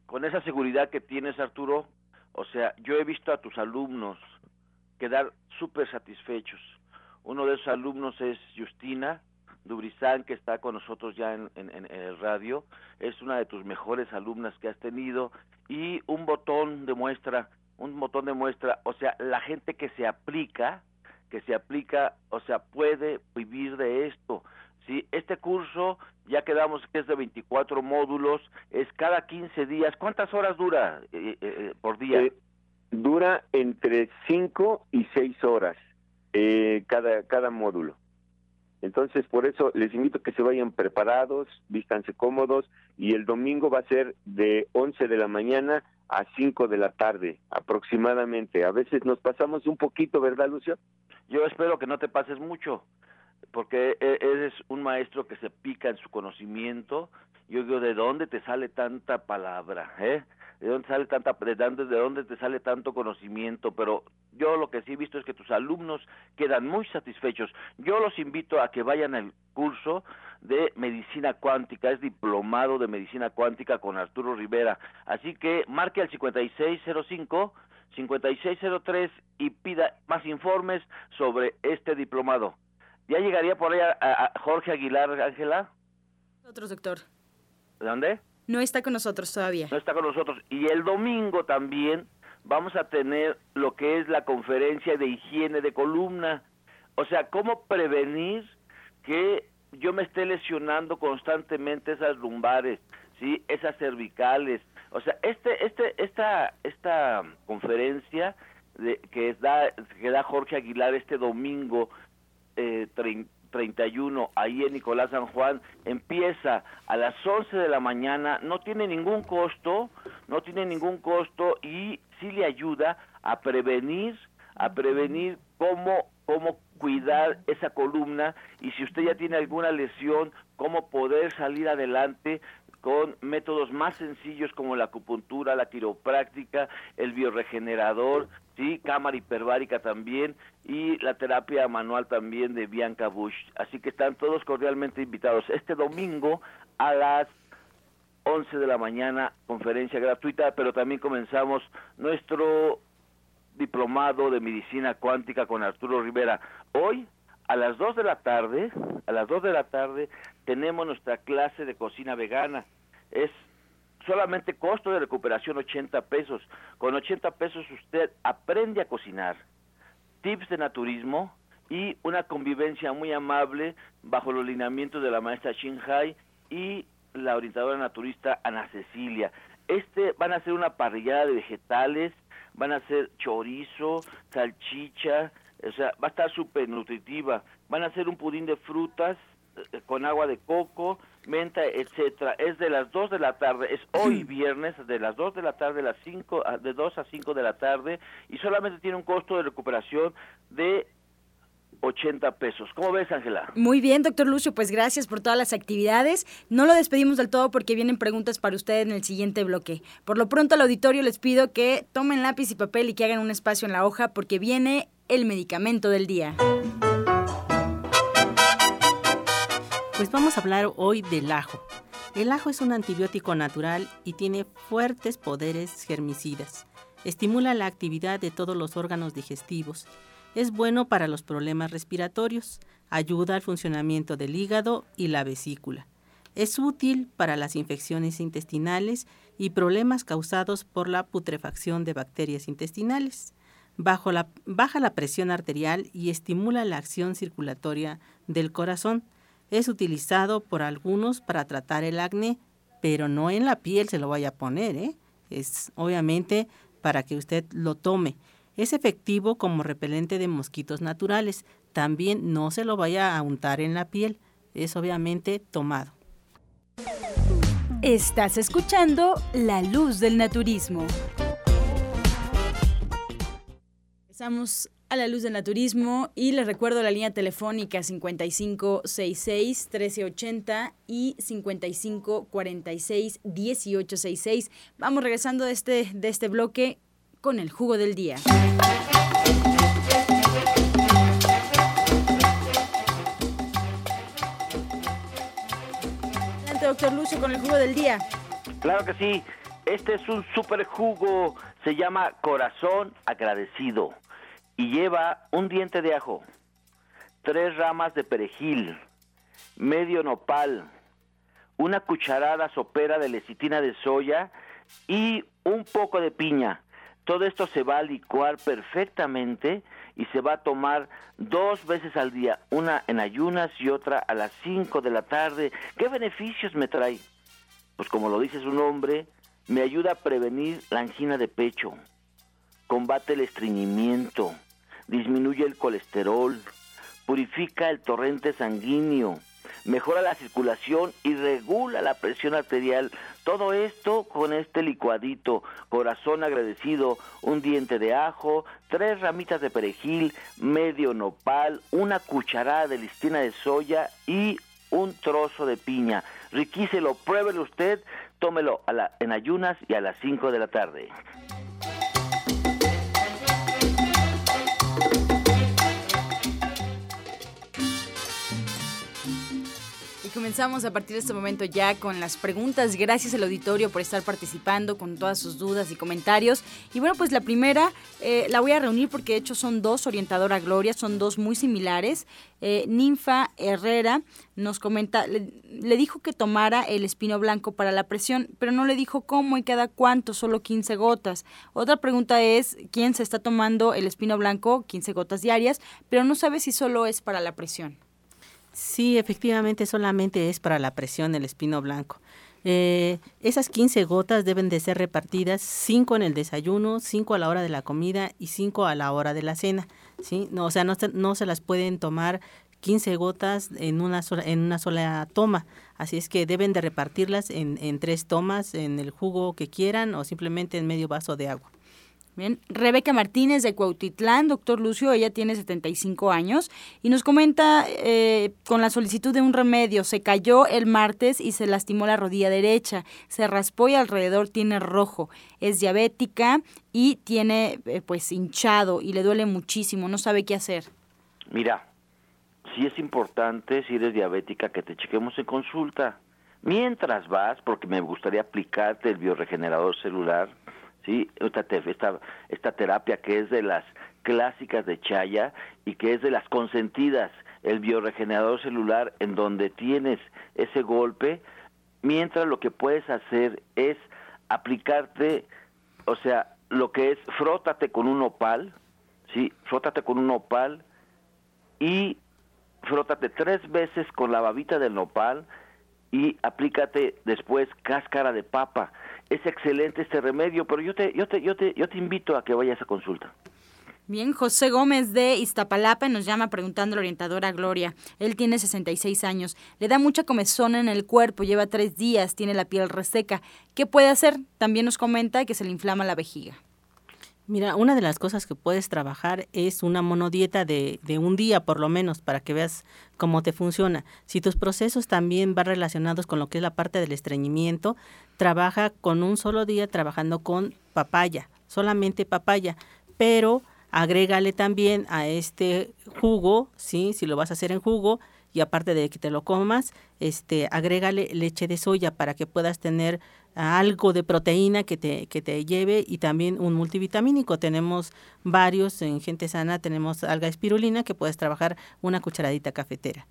con esa seguridad que tienes, Arturo, o sea, yo he visto a tus alumnos quedar súper satisfechos. Uno de esos alumnos es Justina Dubrizán, que está con nosotros ya en, en, el radio. Es una de tus mejores alumnas que has tenido. Y un botón de muestra, un botón de muestra, o sea, la gente que se aplica, que se aplica, o sea, puede vivir de esto. ¿sí? Este curso, ya quedamos que es de 24 módulos, es cada 15 días. ¿Cuántas horas dura eh, eh, eh, por día? dura entre 5 y 6 horas cada, cada módulo. Entonces, por eso les invito a que se vayan preparados, vístanse cómodos y el domingo va a ser de 11 de la mañana a 5 de la tarde aproximadamente. A veces nos pasamos un poquito, ¿verdad, Lucio? Yo espero que no te pases mucho, porque e, eres un maestro que se pica en su conocimiento. Yo digo, ¿de dónde te sale tanta palabra? ¿Eh? ¿De dónde sale tanta de dónde te sale tanto conocimiento? Pero yo lo que sí he visto es que tus alumnos quedan muy satisfechos. Yo los invito a que vayan al curso de medicina cuántica, es diplomado de medicina cuántica con Arturo Rivera. Así que marque al 5605 5603 y pida más informes sobre este diplomado. ¿Ya llegaría por ahí a, Jorge Aguilar, Ángela? Otro doctor. ¿De dónde? No está con nosotros todavía. No está con nosotros. Y el domingo también vamos a tener lo que es la conferencia de higiene de columna. O sea, cómo prevenir que yo me esté lesionando constantemente esas lumbares, ¿sí? Esas cervicales. O sea, este este esta esta conferencia de, que da que da Jorge Aguilar este domingo eh, 31 ahí en Nicolás San Juan empieza a las 11 de la mañana, no tiene ningún costo, no tiene ningún costo y sí le ayuda a prevenir, a prevenir cómo cómo cuidar esa columna y si usted ya tiene alguna lesión, cómo poder salir adelante con métodos más sencillos como la acupuntura, la quiropráctica, el bioregenerador, sí, cámara hiperbárica también y la terapia manual también de Bianca Bush. Así que están todos cordialmente invitados. Este domingo a las 11 de la mañana, conferencia gratuita, pero también comenzamos nuestro diplomado de medicina cuántica con Arturo Rivera. Hoy a las 2 de la tarde, a las 2 de la tarde tenemos nuestra clase de cocina vegana. Es solamente costo de recuperación 80 pesos. Con 80 pesos usted aprende a cocinar. Tips de naturismo y una convivencia muy amable bajo los lineamientos de la maestra Hai y la orientadora naturista Ana Cecilia. Este van a ser una parrillada de vegetales, van a ser chorizo, salchicha, o sea, va a estar súper nutritiva. Van a hacer un pudín de frutas eh, con agua de coco, menta, etcétera. Es de las 2 de la tarde, es hoy viernes, de las 2 de la tarde a las 5, de 2 a 5 de la tarde, y solamente tiene un costo de recuperación de 80 pesos. ¿Cómo ves, Ángela? Muy bien, doctor Lucio, pues gracias por todas las actividades. No lo despedimos del todo porque vienen preguntas para usted en el siguiente bloque. Por lo pronto al auditorio les pido que tomen lápiz y papel y que hagan un espacio en la hoja porque viene el medicamento del día. Pues vamos a hablar hoy del ajo. El ajo es un antibiótico natural y tiene fuertes poderes germicidas. Estimula la actividad de todos los órganos digestivos es bueno para los problemas respiratorios, ayuda al funcionamiento del hígado y la vesícula. Es útil para las infecciones intestinales y problemas causados por la putrefacción de bacterias intestinales. baja la presión arterial y estimula la acción circulatoria del corazón. Es utilizado por algunos para tratar el acné, pero no en la piel se lo vaya a poner, ¿eh? Es obviamente para que usted lo tome. Es efectivo como repelente de mosquitos naturales. También no se lo vaya a untar en la piel. Es obviamente tomado. Estás escuchando La Luz del Naturismo. Estamos a la luz del naturismo y les recuerdo la línea telefónica 5566-1380 y 5546-1866. Vamos regresando de este, de este bloque con el jugo del día. Adelante, doctor Lucio, con el jugo del día. Claro que sí. Este es un super jugo. Se llama Corazón Agradecido y lleva un diente de ajo, tres ramas de perejil, medio nopal, una cucharada sopera de lecitina de soya y un poco de piña. Todo esto se va a licuar perfectamente y se va a tomar dos veces al día, una en ayunas y otra a las 5 de la tarde. ¿Qué beneficios me trae? Pues como lo dice su nombre, me ayuda a prevenir la angina de pecho, combate el estreñimiento, disminuye el colesterol, purifica el torrente sanguíneo, mejora la circulación y regula la presión arterial. Todo esto con este licuadito, corazón agradecido, un diente de ajo, tres ramitas de perejil, medio nopal, una cucharada de listina de soya y un trozo de piña. Riquíselo, pruébelo usted, tómelo a la, en ayunas y a las 5 de la tarde. Comenzamos a partir de este momento ya con las preguntas. Gracias al auditorio por estar participando con todas sus dudas y comentarios. Y bueno, pues la primera eh, la voy a reunir porque de hecho son dos, orientadora Gloria, son dos muy similares. Eh, Ninfa Herrera nos comenta, le, le, dijo que tomara el espino blanco para la presión, pero no le dijo cómo y cada cuánto, solo 15 gotas. Otra pregunta es, ¿quién se está tomando el espino blanco? 15 gotas diarias, pero no sabe si solo es para la presión. Sí, efectivamente solamente es para la presión el espino blanco. Eh, esas 15 gotas deben de ser repartidas 5 en el desayuno, 5 a la hora de la comida y 5 a la hora de la cena. ¿sí? No, o sea, no, no se las pueden tomar 15 gotas en una sola, en una sola toma. Así es que deben de repartirlas en, en tres tomas, en el jugo que quieran o simplemente en medio vaso de agua. Bien, Rebeca Martínez de Cuautitlán, doctor Lucio, ella tiene 75 años y nos comenta eh, con la solicitud de un remedio, se cayó el martes y se lastimó la rodilla derecha, se raspó y alrededor tiene rojo, es diabética y tiene eh, pues hinchado y le duele muchísimo, no sabe qué hacer. Mira, sí es importante si eres diabética que te chequemos en consulta. Mientras vas, porque me gustaría aplicarte el bioregenerador celular, ¿sí? Esta, esta, esta terapia que es de las clásicas de Chaya y que es de las consentidas, el bioregenerador celular en donde tienes ese golpe, mientras lo que puedes hacer es aplicarte, o sea, lo que es frótate con un opal, ¿sí? Frótate con un opal y frótate tres veces con la babita del nopal y aplícate después cáscara de papa es excelente este remedio, pero yo te, yo te, yo te, yo te invito a que vayas a consulta. Bien, José Gómez de Iztapalapa nos llama preguntando a la orientadora Gloria. Él tiene 66 años, le da mucha comezón en el cuerpo, lleva tres días, tiene la piel reseca. ¿Qué puede hacer? También nos comenta que se le inflama la vejiga. Mira, una de las cosas que puedes trabajar es una monodieta de, de, un día por lo menos para que veas cómo te funciona. Si tus procesos también van relacionados con lo que es la parte del estreñimiento, trabaja con un solo día trabajando con papaya, solamente papaya, pero agrégale también a este jugo, ¿sí? si lo vas a hacer en jugo, y aparte de que te lo comas, este, agrégale leche de soya para que puedas tener algo de proteína que te, que te lleve y también un multivitamínico. Tenemos varios en Gente Sana, tenemos alga espirulina que puedes trabajar una cucharadita cafetera.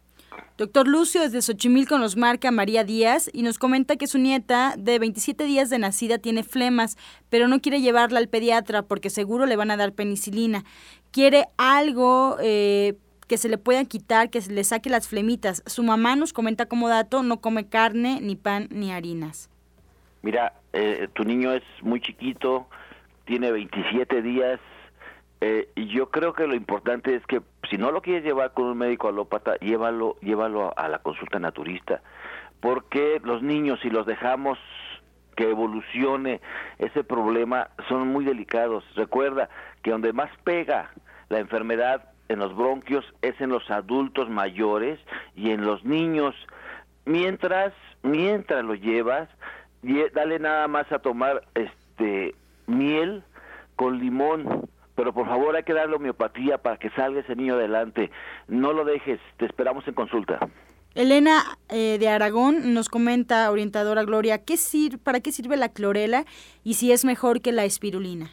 Doctor Lucio desde Xochimilco nos marca María Díaz y nos comenta que su nieta de 27 días de nacida tiene flemas, pero no quiere llevarla al pediatra porque seguro le van a dar penicilina. Quiere algo eh, que se le pueda quitar, que se le saque las flemitas. Su mamá nos comenta como dato, no come carne, ni pan, ni harinas. Mira, eh, tu niño es muy chiquito, tiene 27 días, eh, y yo creo que lo importante es que si no lo quieres llevar con un médico alópata, llévalo, llévalo a la consulta naturista, porque los niños si los dejamos que evolucione ese problema son muy delicados. Recuerda que donde más pega la enfermedad en los bronquios es en los adultos mayores y en los niños. Mientras mientras lo llevas, dale nada más a tomar este miel con limón, pero por favor hay que darle homeopatía para que salga ese niño adelante. No lo dejes, te esperamos en consulta. Elena eh, de Aragón nos comenta, orientadora Gloria, ¿qué sir ¿para qué sirve la clorela y si es mejor que la espirulina?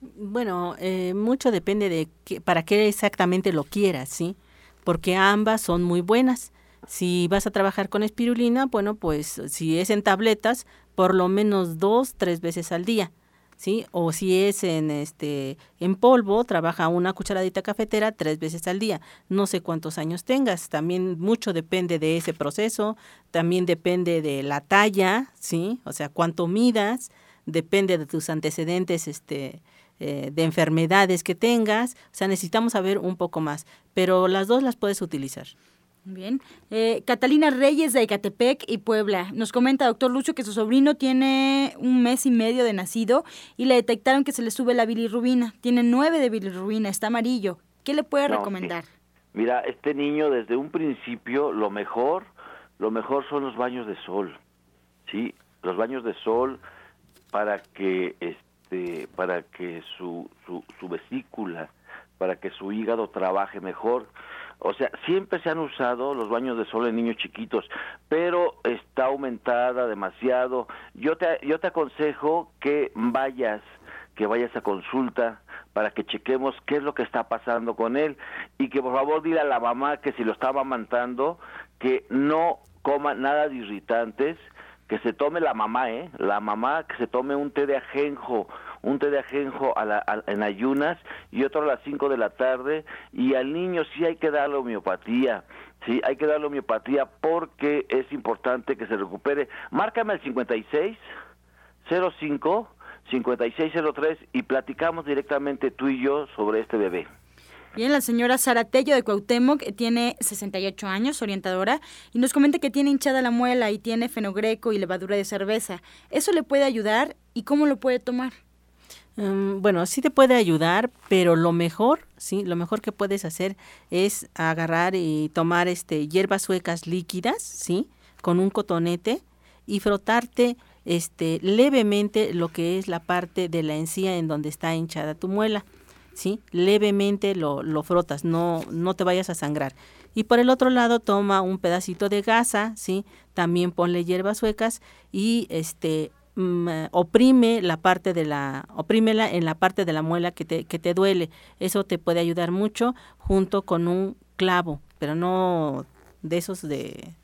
Bueno, eh, mucho depende de para qué exactamente lo quieras, ¿sí? Porque ambas son muy buenas. Si vas a trabajar con espirulina, bueno, pues si es en tabletas, por lo menos dos, tres veces al día. ¿Sí? O si es en este en polvo, trabaja una cucharadita cafetera tres veces al día. No sé cuántos años tengas, también mucho depende de ese proceso, también depende de la talla, ¿sí? O sea, cuánto midas, depende de tus antecedentes este eh, de enfermedades que tengas, o sea, necesitamos saber un poco más, pero las dos las puedes utilizar. Bien. Eh, Catalina Reyes de Ecatepec y Puebla. Nos comenta, doctor Lucho, que su sobrino tiene un mes y medio de nacido y le detectaron que se le sube la bilirrubina. Tiene nueve de bilirrubina, está amarillo. ¿Qué le puede recomendar? Mira, este niño desde un principio lo mejor, lo mejor son los baños de sol. Sí, los baños de sol para que este para que su, su, su vesícula, para que su hígado trabaje mejor o sea, siempre se han usado los baños de sol en niños chiquitos, pero está aumentada demasiado. Yo te, yo te aconsejo que vayas, que vayas a consulta para que chequemos qué es lo que está pasando con él y que por favor diga a la mamá que si lo estaba amamantando, que no coma nada de irritantes, que se tome la mamá, ¿eh? La mamá que se tome un té de ajenjo, un té de ajenjo a la, en ayunas y otro a las 5 de la tarde y al niño sí hay que darle homeopatía. Sí, hay que darle homeopatía porque es importante que se recupere. Márcame al 56 05 5603 y platicamos directamente tú y yo sobre este bebé. Bien, la señora Sara Tello de Cuauhtémoc tiene 68 años, orientadora, y nos comenta que tiene hinchada la muela y tiene fenogreco y levadura de cerveza. ¿Eso le puede ayudar y cómo lo puede tomar? Mm, bueno, sí te puede ayudar, pero lo mejor, sí, lo mejor que puedes hacer es agarrar y tomar este hierbas suecas líquidas, sí, con un cotonete y frotarte este levemente lo que es la parte de la encía en donde está hinchada tu muela. ¿sí? Levemente lo, lo frotas, no, no te vayas a sangrar. Y por el otro lado toma un pedacito de gasa, ¿sí? También ponle hierbas suecas y este oprime la parte de la oprímela en la parte de la muela que te, que te duele. Eso te puede ayudar mucho junto con un clavo, pero no de esos de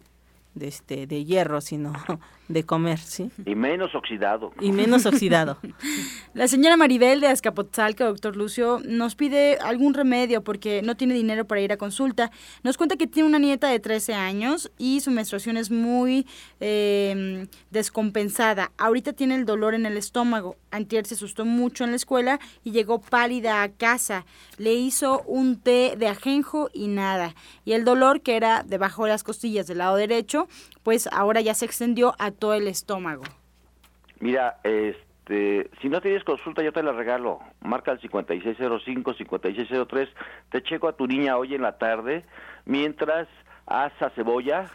de este de hierro, sino de comer, ¿sí? Y menos oxidado. Y menos oxidado. La señora Maribel de Azcapotzalca, doctor Lucio, nos pide algún remedio porque no tiene dinero para ir a consulta. Nos cuenta que tiene una nieta de 13 años y su menstruación es muy em, descompensada. Ahorita tiene el dolor en el estómago. Antier se asustó mucho en la escuela y llegó pálida a casa. Le hizo un té de ajenjo y nada. Y el dolor que era debajo de las costillas del lado derecho pues ahora ya se extendió a todo el estómago. Mira, este, si no tienes consulta yo te la regalo. Marca el 5605, 5603, te checo a tu niña hoy en la tarde, mientras asa cebolla,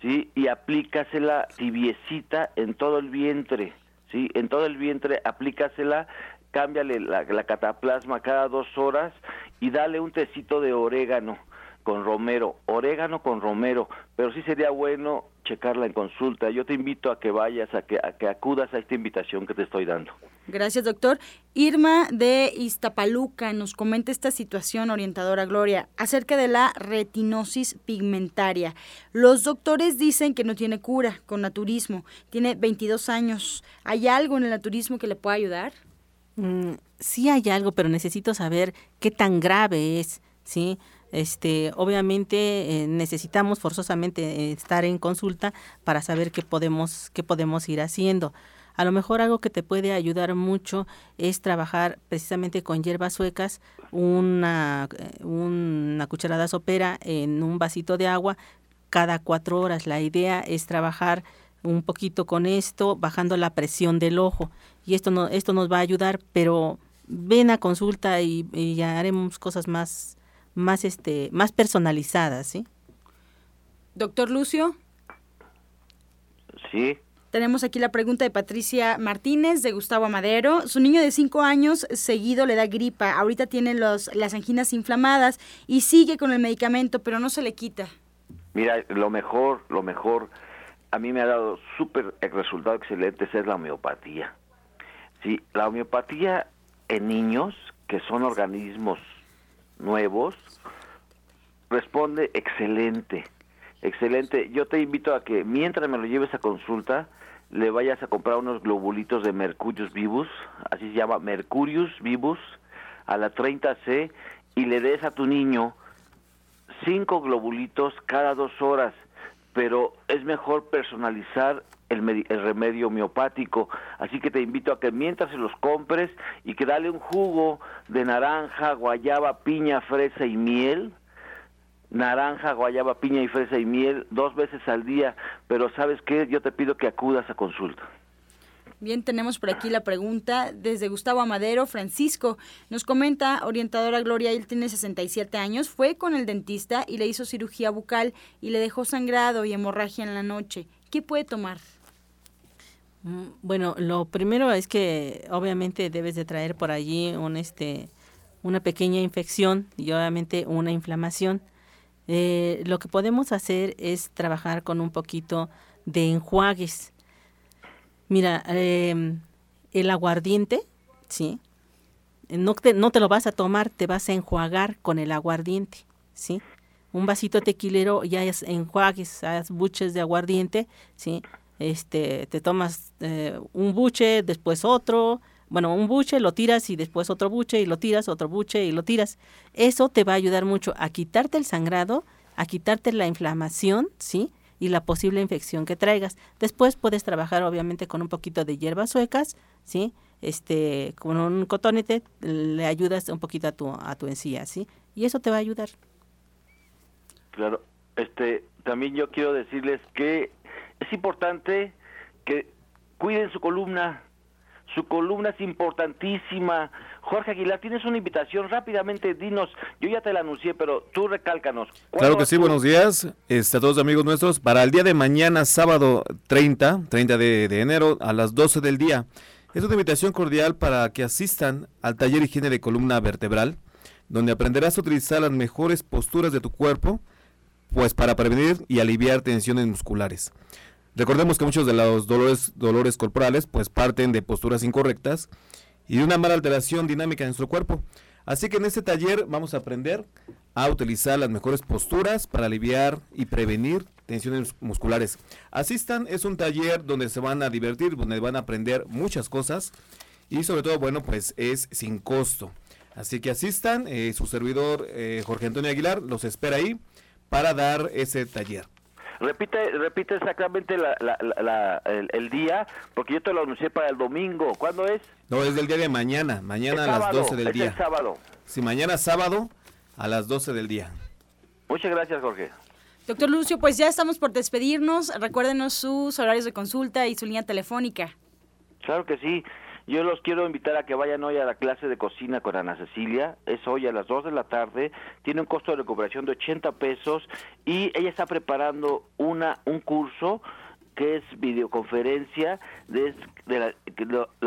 ¿sí? Y aplícasela tibiecita en todo el vientre, ¿sí? En todo el vientre, aplícasela cámbiale la, la, cataplasma cada dos horas y dale un tecito de orégano con romero, orégano con romero, pero sí sería bueno checarla en consulta. Yo te invito a que vayas, a que, a que acudas a esta invitación que te estoy dando. Gracias, doctor. Irma de Iztapaluca nos comenta esta situación, orientadora Gloria, acerca de la retinosis pigmentaria. Los doctores dicen que no tiene cura con naturismo. Tiene 22 años. ¿Hay algo en el naturismo que le pueda ayudar? Mm, sí hay algo, pero necesito saber qué tan grave es, ¿sí? Este, obviamente eh, necesitamos forzosamente estar en consulta para saber qué podemos, qué podemos ir haciendo. A lo mejor algo que te puede ayudar mucho es trabajar precisamente con hierbas suecas, una, eh, una cucharada sopera en un vasito de agua cada cuatro horas. La idea es trabajar un poquito con esto, bajando la presión del ojo. Y esto, no, esto nos va a ayudar, pero ven a consulta y, ya haremos cosas más, más, este, más personalizadas, ¿sí? Doctor Lucio. Sí. Tenemos aquí la pregunta de Patricia Martínez de Gustavo Amadero. Su niño de cinco años seguido le da gripa. Ahorita tiene los, las anginas inflamadas y sigue con el medicamento, pero no se le quita. Mira, lo mejor, lo mejor, a mí me ha dado súper el resultado excelente es la homeopatía. Sí, la homeopatía en niños, que son organismos nuevos, responde excelente, excelente. Yo te invito a que mientras me lo lleves a consulta, le vayas a comprar unos globulitos de Mercurius vivus, así se llama Mercurius vivus, a la 30C, y le des a tu niño cinco globulitos cada dos horas, pero es mejor personalizar el, el, remedio homeopático. Así que te invito a que mientras se los compres y que dale un jugo de naranja, guayaba, piña, fresa y miel, naranja, guayaba, piña y fresa y miel dos veces al día, pero ¿sabes qué? Yo te pido que acudas a consulta. Bien, tenemos por aquí la pregunta desde Gustavo Amadero. Francisco nos comenta, orientadora Gloria, él tiene 67 años, fue con el dentista y le hizo cirugía bucal y le dejó sangrado y hemorragia en la noche. ¿Qué puede tomar? Mm, bueno, lo primero es que obviamente debes de traer por allí un, este, una pequeña infección y obviamente una inflamación. Eh, lo que podemos hacer es trabajar con un poquito de enjuagues. Mira, em, el aguardiente, ¿sí? No te, no te lo vas a tomar, te vas a enjuagar con el aguardiente, ¿sí? Un vasito tequilero ya es enjuagues, haz buches de aguardiente, ¿sí? Este, te tomas eh, un buche, después otro, bueno, un buche, lo tiras y después otro buche y lo tiras, otro buche y lo tiras. Eso te va a ayudar mucho a quitarte el sangrado, a quitarte la inflamación, ¿sí? Y la posible infección que traigas. Después puedes trabajar obviamente con un poquito de hierbas suecas, ¿sí? Este, con un cotonete le ayudas un poquito a tu, a tu encía, ¿sí? Y eso te va a ayudar. Claro, este, también yo quiero decirles que es importante que cuiden su columna, su columna es importantísima. Jorge Aguilar, tienes una invitación rápidamente, dinos, yo ya te la anuncié, pero tú recálcanos. Claro que sí, buenos días este, a todos amigos nuestros. Para el día de mañana, sábado 30, 30 de, de enero, a las 12 del día, es una invitación cordial para que asistan al taller higiene de columna vertebral, donde aprenderás a utilizar las mejores posturas de tu cuerpo, pues para prevenir y aliviar tensiones musculares. Recordemos que muchos de los dolores, dolores corporales pues parten de posturas incorrectas y de una mala alteración dinámica en nuestro cuerpo. Así que en este taller vamos a aprender a utilizar las mejores posturas para aliviar y prevenir tensiones musculares. Asistan, es un taller donde se van a divertir, donde van a aprender muchas cosas y sobre todo, bueno, pues es sin costo. Así que asistan, eh, su servidor eh, Jorge Antonio Aguilar los espera ahí para dar ese taller. Repite, repite exactamente el, día, porque yo te lo anuncié para el domingo. ¿Cuándo es? No, es del día de mañana, mañana a las 12 del día. El sábado. Sí, mañana sábado a las 12 del día. Muchas gracias, Jorge. Doctor Lucio, pues ya estamos por despedirnos. Recuérdenos sus horarios de consulta y su línea telefónica. Claro que sí. Yo los quiero invitar a que vayan hoy a la clase de cocina con Ana Cecilia. Es hoy a las 2 de la tarde. Tiene un costo de recuperación de 80 pesos y ella está preparando una un curso que es videoconferencia de, la,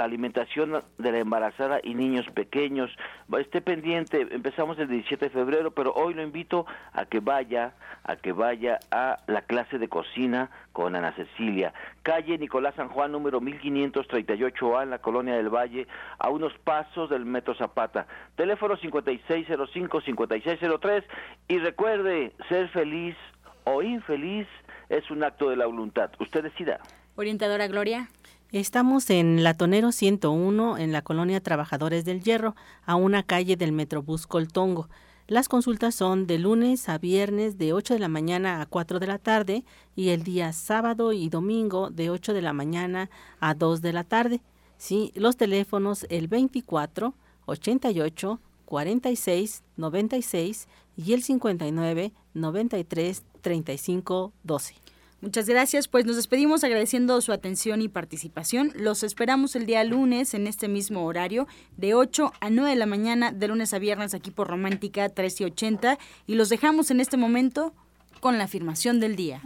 alimentación de la embarazada y niños pequeños. Esté pendiente, empezamos el 17 de febrero, pero hoy lo invito a que vaya, a que vaya a la clase de cocina con Ana Cecilia. Calle Nicolás San Juan, número 1538A, en la Colonia del Valle, a unos pasos del Metro Zapata. Teléfono 5605-5603 y recuerde, ser feliz o infeliz es un acto de la voluntad. Usted decida. Orientadora Gloria. Estamos en Latonero 101, en la colonia Trabajadores del Hierro, a una calle del Metrobús Coltongo. Las consultas son de lunes a viernes de 8 de la mañana a 4 de la tarde y el día sábado y domingo de 8 de la mañana a 2 de la tarde. Sí, los teléfonos el 24 88 46 96 y el 59 93 3512. Muchas gracias, pues nos despedimos agradeciendo su atención y participación. Los esperamos el día lunes en este mismo horario, de 8 a 9 de la mañana, de lunes a viernes aquí por Romántica 1380 y los dejamos en este momento con la afirmación del día.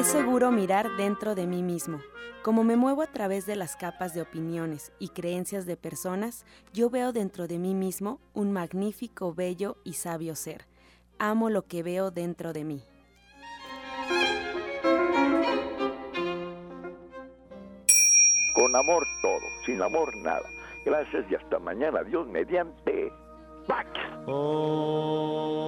Es seguro mirar dentro de mí mismo. Como me muevo a través de las capas de opiniones y creencias de personas, yo veo dentro de mí mismo un magnífico, bello y sabio ser amo lo que veo dentro de mí. Con amor todo, sin amor nada. Gracias y hasta mañana. Dios mediante. Pax. Oh.